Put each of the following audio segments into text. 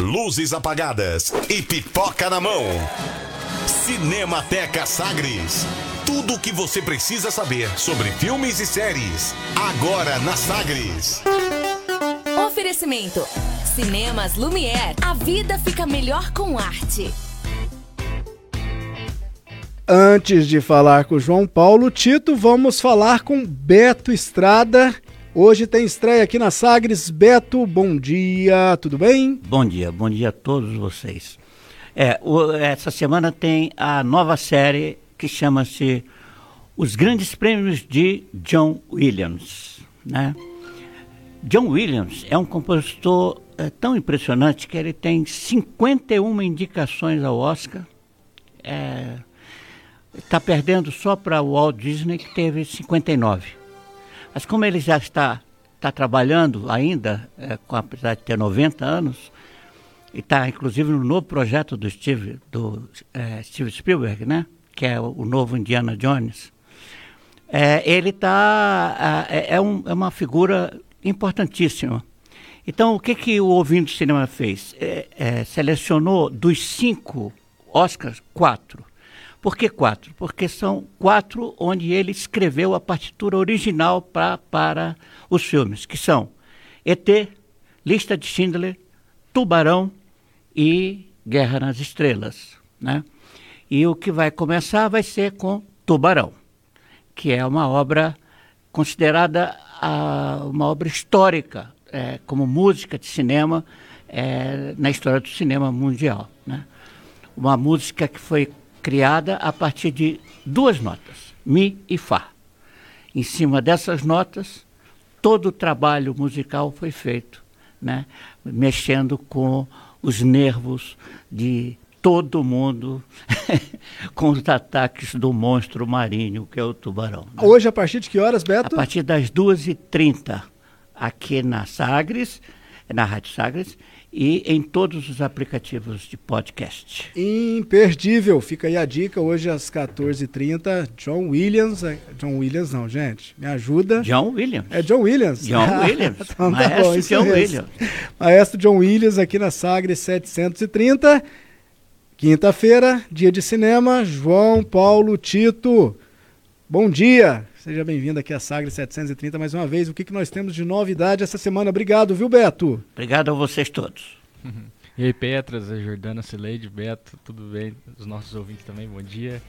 luzes apagadas e pipoca na mão. Cinemateca Sagres. Tudo o que você precisa saber sobre filmes e séries. Agora na Sagres. Oferecimento. Cinemas Lumière. A vida fica melhor com arte. Antes de falar com João Paulo Tito, vamos falar com Beto Estrada. Hoje tem estreia aqui na Sagres. Beto, bom dia, tudo bem? Bom dia, bom dia a todos vocês. É, o, essa semana tem a nova série que chama-se Os Grandes Prêmios de John Williams. Né? John Williams é um compositor é, tão impressionante que ele tem 51 indicações ao Oscar. É, está perdendo só para o Walt Disney, que teve 59. Mas como ele já está, está trabalhando ainda, é, com, apesar de ter 90 anos, e está inclusive no novo projeto do Steve, do, é, Steve Spielberg, né? que é o, novo Indiana Jones, é, ele tá, é, é, um, é, uma figura importantíssima. Então, o que, que o Ouvindo Cinema fez? É, é, selecionou dos cinco Oscars, quatro por que quatro? Porque são quatro onde ele escreveu a partitura original pra, para os filmes, que são ET, Lista de Schindler, Tubarão e Guerra nas Estrelas. Né? E o que vai começar vai ser com Tubarão, que é uma obra considerada a, uma obra histórica, é, como música de cinema é, na história do cinema mundial. Né? Uma música que foi criada a partir de duas notas, Mi e Fá. Em cima dessas notas, todo o trabalho musical foi feito, né? mexendo com os nervos de todo mundo com os ataques do monstro marinho, que é o tubarão. Né? Hoje, a partir de que horas, Beto? A partir das 2h30, aqui na Sagres, na Rádio Sagres, e em todos os aplicativos de podcast. Imperdível. Fica aí a dica. Hoje às 14h30, John Williams. É, John Williams não, gente. Me ajuda. John Williams. É John Williams. John Williams. então, tá Maestro bom, John mesmo. Williams. Maestro John Williams aqui na Sagre 730. Quinta-feira, dia de cinema. João Paulo Tito. Bom dia. Seja bem-vindo aqui à Sagre 730 mais uma vez. O que, que nós temos de novidade essa semana? Obrigado, viu, Beto? Obrigado a vocês todos. E aí, Petras, a Jordana, Cileide, Beto, tudo bem? Os nossos ouvintes também, bom dia.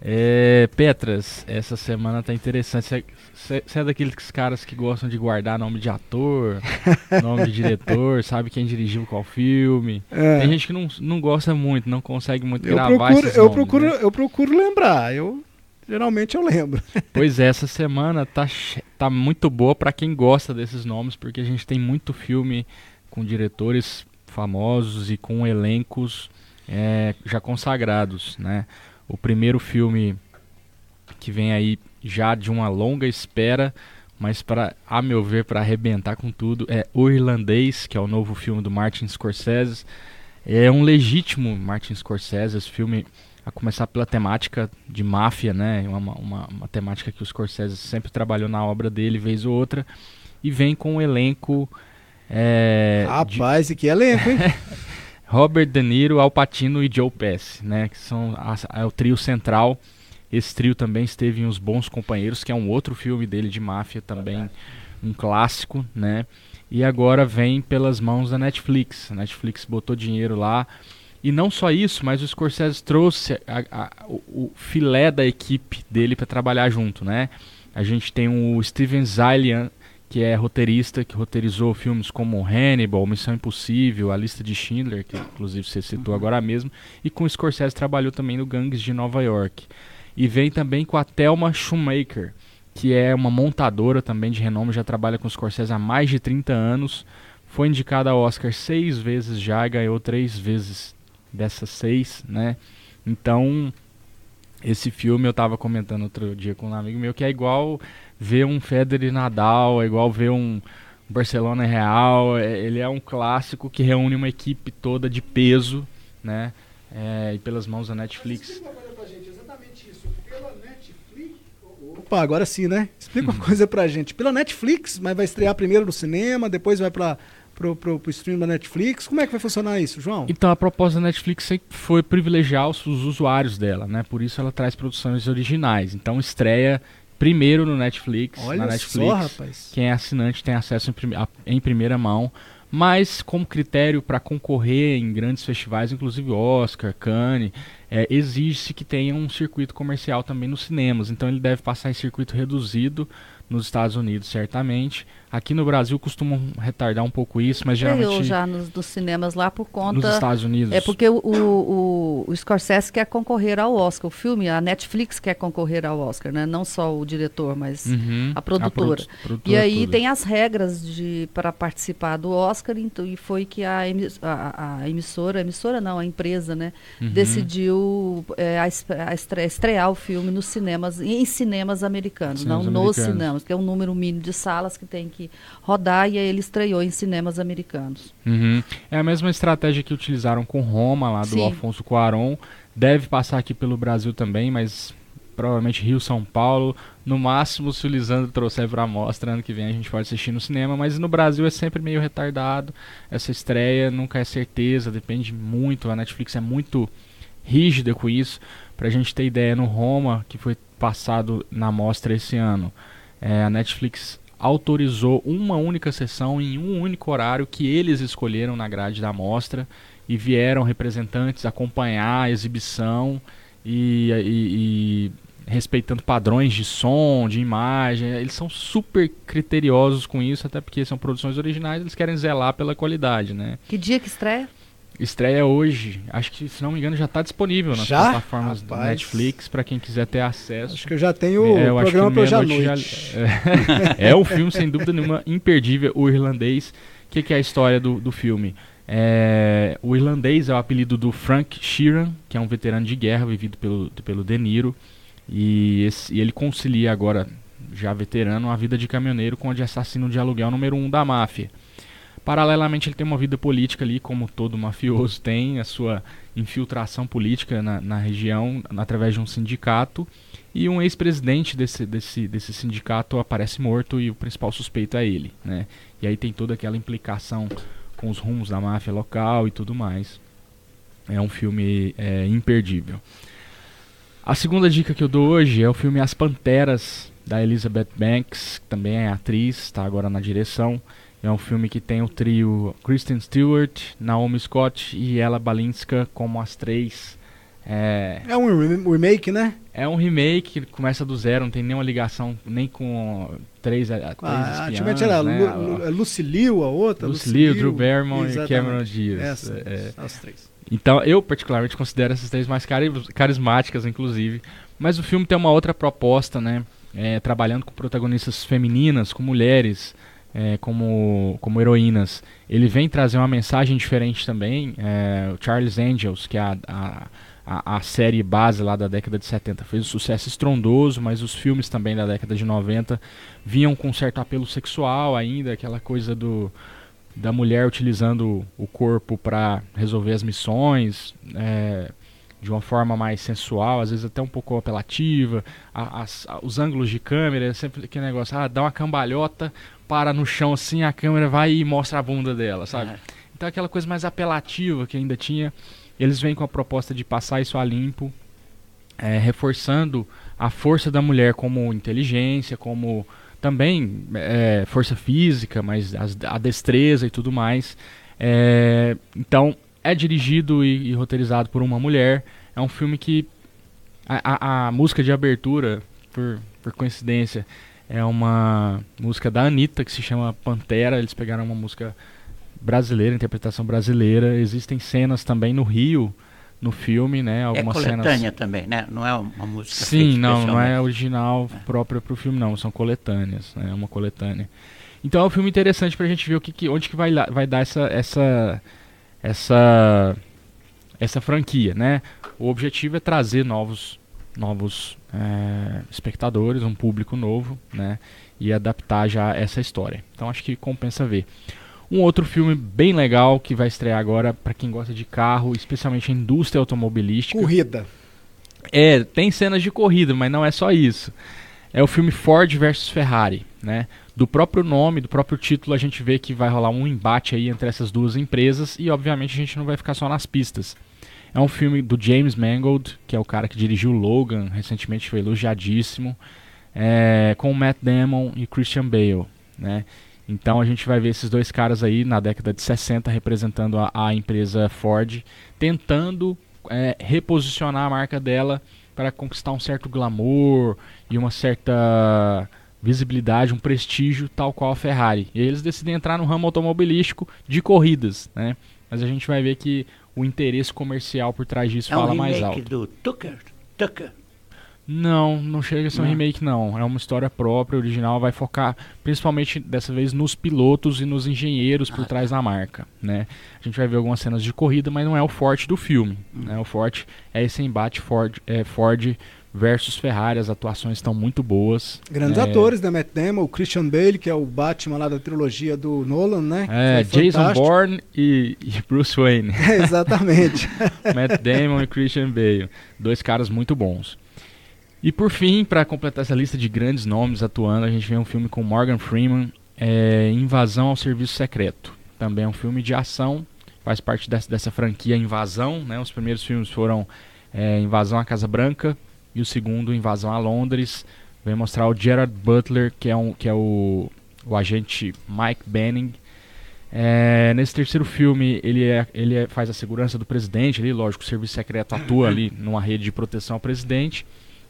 É, Petras, essa semana tá interessante. Você é daqueles caras que gostam de guardar nome de ator, nome de diretor, sabe quem dirigiu qual filme. É. Tem gente que não, não gosta muito, não consegue muito eu gravar procuro, esses eu nomes, procuro, né? Eu procuro lembrar. Eu geralmente eu lembro. Pois é, essa semana tá, tá muito boa para quem gosta desses nomes, porque a gente tem muito filme com diretores famosos e com elencos é, já consagrados, né? O primeiro filme que vem aí já de uma longa espera, mas para, a meu ver, para arrebentar com tudo, é O Irlandês, que é o novo filme do Martin Scorsese. É um legítimo Martin Scorsese, esse filme a começar pela temática de máfia, né? Uma, uma, uma, temática que o Scorsese sempre trabalhou na obra dele, vez ou outra, e vem com um elenco. É, Rapaz, de... e que elenco, hein? Robert De Niro, Al Pacino e Joe Pesci, né? Que são a, é o trio central. Esse trio também esteve em Os Bons Companheiros, que é um outro filme dele de máfia também, um clássico, né? E agora vem pelas mãos da Netflix. A Netflix botou dinheiro lá e não só isso, mas o Scorsese trouxe a, a, o, o, filé da equipe dele para trabalhar junto, né? A gente tem o Steven Zaillian, que é roteirista, que roteirizou filmes como Hannibal, Missão Impossível, A Lista de Schindler, que inclusive você citou uhum. agora mesmo, e com o Scorsese trabalhou também no Gangues de Nova York. E vem também com a Thelma Schumacher, que é uma montadora também de renome, já trabalha com o Scorsese há mais de 30 anos, foi indicada ao Oscar seis vezes já, ganhou três vezes dessas seis, né? Então, esse filme eu estava comentando outro dia com um amigo meu que é igual ver um Federer Nadal, é igual ver um Barcelona Real, é, ele é um clássico que reúne uma equipe toda de peso, né? É, e pelas mãos da Netflix. Opa, agora sim, né? Explica uma coisa pra gente. Pela Netflix, mas vai estrear primeiro no cinema, depois vai pra pro, pro, pro stream da Netflix? Como é que vai funcionar isso, João? Então a proposta da Netflix sempre foi privilegiar os, os usuários dela, né? Por isso ela traz produções originais. Então estreia primeiro no Netflix. Olha na Netflix, só, rapaz. Quem é assinante tem acesso em, prime- a- em primeira mão. Mas como critério para concorrer em grandes festivais, inclusive Oscar, Cannes, é, exige-se que tenha um circuito comercial também nos cinemas. Então ele deve passar em circuito reduzido nos Estados Unidos, certamente. Aqui no Brasil costumam retardar um pouco isso, mas geralmente já nos, dos cinemas lá por nos conta. Estados Unidos. É porque o, o, o Scorsese quer concorrer ao Oscar. O filme, a Netflix quer concorrer ao Oscar, né? Não só o diretor, mas Uhum, a produtora. produ- produtora E aí toda. tem as regras de para participar do Oscar, então, e foi que a, emi- a- a emissora, a emissora não, a empresa, né, Uhum. decidiu é, a estre- a estre- estrear o filme nos cinemas, em cinemas americanos, Cinemas não nos americanos. cinemas, que é um número mínimo de salas que tem que rodar, e aí ele estreou em cinemas americanos. Uhum. É a mesma estratégia que utilizaram com Roma, lá do Sim. Alfonso Cuarón. Deve passar aqui pelo Brasil também, mas provavelmente Rio, São Paulo. No máximo, se o Lisandro trouxer pra mostra, ano que vem a gente pode assistir no cinema. Mas no Brasil é sempre meio retardado. Essa estreia nunca é certeza, depende muito. A Netflix é muito rígida com isso. Pra gente ter ideia, no Roma, que foi passado na mostra esse ano, é, a Netflix autorizou uma única sessão em um único horário que eles escolheram na grade da mostra e vieram representantes acompanhar a exibição e, e- e respeitando padrões de som, de imagem. Eles são super criteriosos com isso, até porque são produções originais, eles querem zelar pela qualidade, né? Que dia que estreia? Estreia hoje, acho que se não me engano já está disponível nas Já? plataformas do Rapaz. Netflix para quem quiser ter acesso. Acho que eu já tenho É, o programa para hoje à noite. É, é um filme, sem dúvida nenhuma, imperdível. O irlandês. O que, que é a história do, do filme? É, o irlandês é o apelido do Frank Sheeran, que é um veterano de guerra vivido pelo, pelo De Niro. E, esse- e ele concilia agora, já veterano, a vida de caminhoneiro com a de assassino de aluguel número um da máfia. Paralelamente, ele tem uma vida política ali, como todo mafioso tem, a sua infiltração política na, na região através de um sindicato. E um ex-presidente desse, desse, desse sindicato aparece morto e o principal suspeito é ele. Né? E aí tem toda aquela implicação com os rumos da máfia local e tudo mais. É um filme é, imperdível. A segunda dica que eu dou hoje é o filme As Panteras, da Elizabeth Banks, que também é atriz, está agora na direção. É um filme que tem o trio Kristen Stewart, Naomi Scott e Ella Balinska como as três. É, É um rem- remake, né? é um remake que começa do zero, não tem nenhuma ligação nem com três, a, três Ah, espiãs, antigamente era né? Lu, Lu, Lucy Liu, a outra. Lucy Liu, Drew Barrymore e. Cameron Diaz. Essa, É. as três. Então, eu particularmente considero essas três mais cari- carismáticas, inclusive. Mas o filme tem uma outra proposta, né? É, trabalhando com protagonistas femininas, com mulheres, é, como, como heroínas. Ele vem trazer uma mensagem diferente também. É, o Charles Angels, que é a, a, a, série base lá da década de 70, fez um sucesso estrondoso, mas os filmes também da década de 90 vinham com certo apelo sexual ainda, aquela coisa do da mulher utilizando o corpo para resolver as missões é, de uma forma mais sensual, às vezes até um pouco apelativa. A- a- os ângulos de câmera, é sempre aquele negócio, ah, dá uma cambalhota, para no chão assim, a câmera vai e mostra a bunda dela, sabe? É. Então aquela coisa mais apelativa que ainda tinha, eles vêm com a proposta de passar isso a limpo, é, reforçando a força da mulher como inteligência, como também é, força física, mas as- a destreza e tudo mais. É, então, é dirigido e, e roteirizado por uma mulher. É um filme que a, a- a música de abertura, por, por coincidência, é uma música da Anitta que se chama Pantera. Eles pegaram uma música brasileira, interpretação brasileira. Existem cenas também no Rio, no filme, né? É Algumas coletânea cenas. também, né? Não é uma música Sim, não, não é original própria pro filme, não. São coletâneas, né? É uma coletânea. Então é um filme interessante pra gente ver o que, que- onde que vai, vai dar essa, essa, essa, essa franquia, né? O objetivo é trazer novos, novos é, espectadores, um público novo, né? E adaptar já essa história. Então acho que compensa ver. Um outro filme bem legal que vai estrear agora pra quem gosta de carro, especialmente a indústria automobilística. Corrida. É, tem cenas de corrida, mas não é só isso. É o filme Ford versus Ferrari. Né? Do próprio nome, do próprio título, a gente vê que vai rolar um embate aí entre essas duas empresas e, obviamente, a gente não vai ficar só nas pistas. É um filme do James Mangold, que é o cara que dirigiu Logan, recentemente foi elogiadíssimo, é, com Matt Damon e Christian Bale. Né? Então a gente vai ver esses dois caras aí na década de 60 representando a, a empresa Ford, tentando é, reposicionar a marca dela para conquistar um certo glamour e uma certa visibilidade, um prestígio tal qual a Ferrari. E eles decidem entrar no ramo automobilístico de corridas, né? Mas a gente vai ver que o interesse comercial por trás disso É fala um mais alto. do Tucker. Tucker. Não, não chega a ser um Não. remake não. É uma história própria, original, vai focar principalmente dessa vez nos pilotos e nos engenheiros por Ah, trás da marca, né? A gente vai ver algumas cenas de corrida, mas não é o forte do filme, né? O forte é esse embate Ford, é, Ford versus Ferrari, as atuações estão muito boas. Grandes É, atores, né? Matt Damon, o Christian Bale, que é o Batman lá da trilogia do Nolan, né? É, Jason. Bourne e, e Bruce Wayne. É, exatamente. Matt Damon e Christian Bale. Dois caras muito bons. E por fim, para completar essa lista de grandes nomes atuando, a gente vê um filme com Morgan Freeman, é, Invasão ao Serviço Secreto. Também é um filme de ação, faz parte dessa, dessa franquia Invasão. Né? Os primeiros filmes foram é, Invasão à Casa Branca e o segundo Invasão a Londres. Vem mostrar o Gerard Butler, que é, um, que é o, o agente Mike Benning, é, nesse terceiro filme, ele, é, ele é- faz a segurança do presidente, ali, lógico, o serviço secreto atua ali numa rede de proteção ao presidente,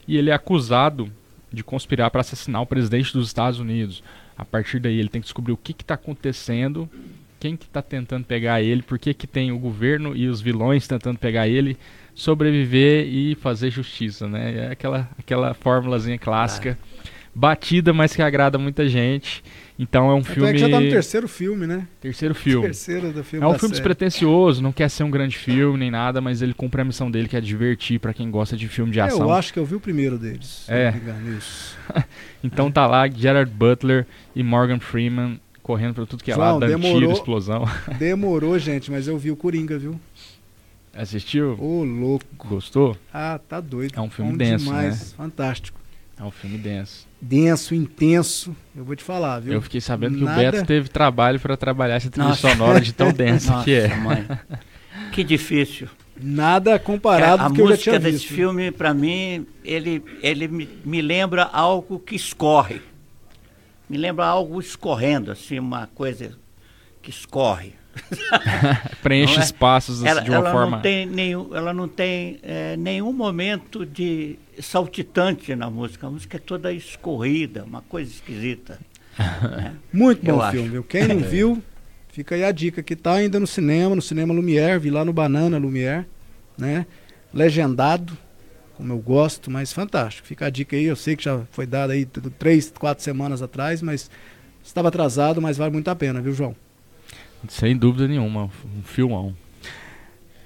e ele é acusado de conspirar para assassinar o presidente dos Estados Unidos. A partir daí, ele tem que descobrir o que está acontecendo, quem que está tentando pegar ele, por que, que tem o governo e os vilões tentando pegar ele, sobreviver e fazer justiça, né? É aquela, aquela fórmulazinha clássica, batida, mas que agrada muita gente. Então é um Até filme... que já tá no terceiro filme, né? Terceiro filme. Terceiro do filme É um filme série. despretensioso, não quer ser um grande filme nem nada, mas ele cumpre a missão dele, que é divertir pra quem gosta de filme de ação. Eu acho que eu vi o primeiro deles. se É. não me engano, isso. Então tá lá Gerard Butler e Morgan Freeman correndo pra tudo que é João, lá, dando demorou. tiro, explosão. Demorou, gente, mas eu vi o Coringa, viu? Assistiu? Ô, louco. Gostou? Ah, tá doido. É um filme Bom denso, demais. Fantástico. É um filme denso. Denso, intenso. Eu vou te falar, viu? Eu fiquei sabendo que Nada- o Beto teve trabalho pra trabalhar essa trilha Nossa. sonora de tão densa Nossa, que é. mãe. Que difícil. Nada comparado a com o que eu já música tinha desse visto. filme, pra mim, ele, ele me, me lembra algo que escorre. Me lembra algo escorrendo, assim, uma coisa que escorre. Preenche é? espaços assim, Ela, de uma ela forma. não tem nenhum, ela não tem eh, nenhum momento de saltitante na música. A música é toda escorrida, uma coisa esquisita. né? Muito Eu bom acho. filme, viu? Quem não viu, fica aí a dica que tá ainda no cinema, no cinema Lumière, vi lá no Banana Lumière, né? Legendado, como eu gosto, mas fantástico. Fica a dica aí, eu sei que já foi dada aí três, quatro semanas atrás, mas estava atrasado, mas vale muito a pena, viu, João? Sem dúvida nenhuma, um filmão.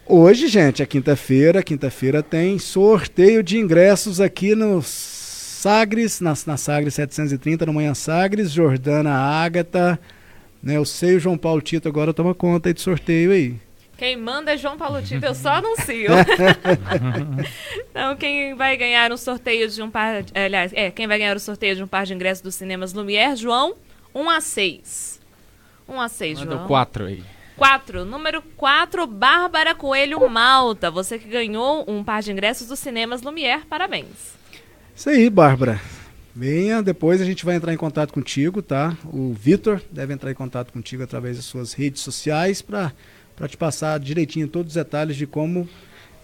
Hoje, gente, é quinta-feira. Quinta-feira tem sorteio de ingressos aqui no Sagres, na, na Sagres 730, no Manhã Sagres, Jordana Ágata. Né, eu sei o João Paulo Tito agora toma conta aí de sorteio aí. Quem manda é João Paulo Tito, eu só anuncio. então, quem vai ganhar um sorteio de um par. eh, Aliás, é, quem vai ganhar o sorteio de um par de ingressos dos cinemas Lumière, João, 1 a 6. 1 a 6, Manda João. quatro aí. 4. Número 4, Bárbara Coelho Malta. Você que ganhou um par de ingressos dos cinemas Lumière, parabéns. Isso aí, Bárbara. Venha, depois a gente vai entrar em contato contigo, tá? O Vitor deve entrar em contato contigo através das suas redes sociais para te passar direitinho todos os detalhes de como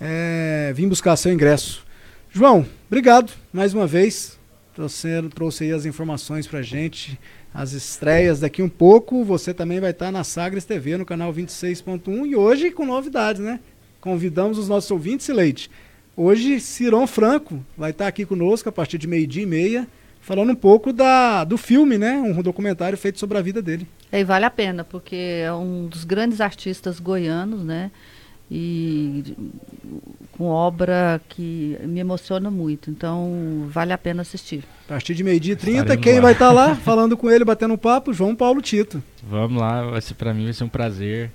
é, vir buscar seu ingresso. João, obrigado mais uma vez. Trouxe, trouxe aí as informações pra gente, as estreias daqui um pouco. Você também vai estar na Sagres TV, no canal 26.1 e hoje com novidades, né? Convidamos os nossos ouvintes, Leite. Hoje, Ciron Franco vai estar aqui conosco a partir de meio-dia e meia, falando um pouco da, do filme, né? Um documentário feito sobre a vida dele. E vale a pena, porque é um dos grandes artistas goianos, né? E com obra que me emociona muito. Então, vale a pena assistir. A partir de meio-dia e trinta, Estaremos quem lá. vai estar lá falando com ele, batendo um papo? João Paulo Tito. Vamos lá, vai ser, pra mim vai ser um prazer.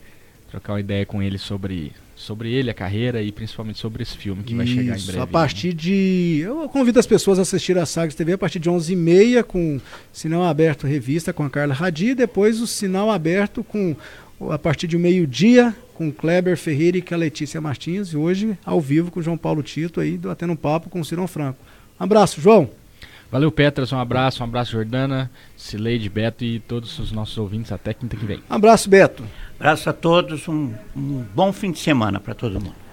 trocar uma ideia com ele sobre, sobre ele, a carreira e principalmente sobre esse filme que vai chegar em Isso, breve. a partir de. Eu convido as pessoas a assistir a Sagres TV a partir de 11h30 com Sinal Aberto Revista com a Carla Radi. Depois o Sinal Aberto com a partir de meio-dia com Kleber Ferreira e com a Letícia Martins. E hoje ao vivo com o João Paulo Tito aí, batendo um papo com o Cirão Franco. Um abraço, João. Valeu, Petras. Um abraço, um abraço, Jordana, Cileide, Beto e todos os nossos ouvintes. Até quinta que vem. Um abraço, Beto. Abraço a todos, um, um bom fim de semana para todo mundo.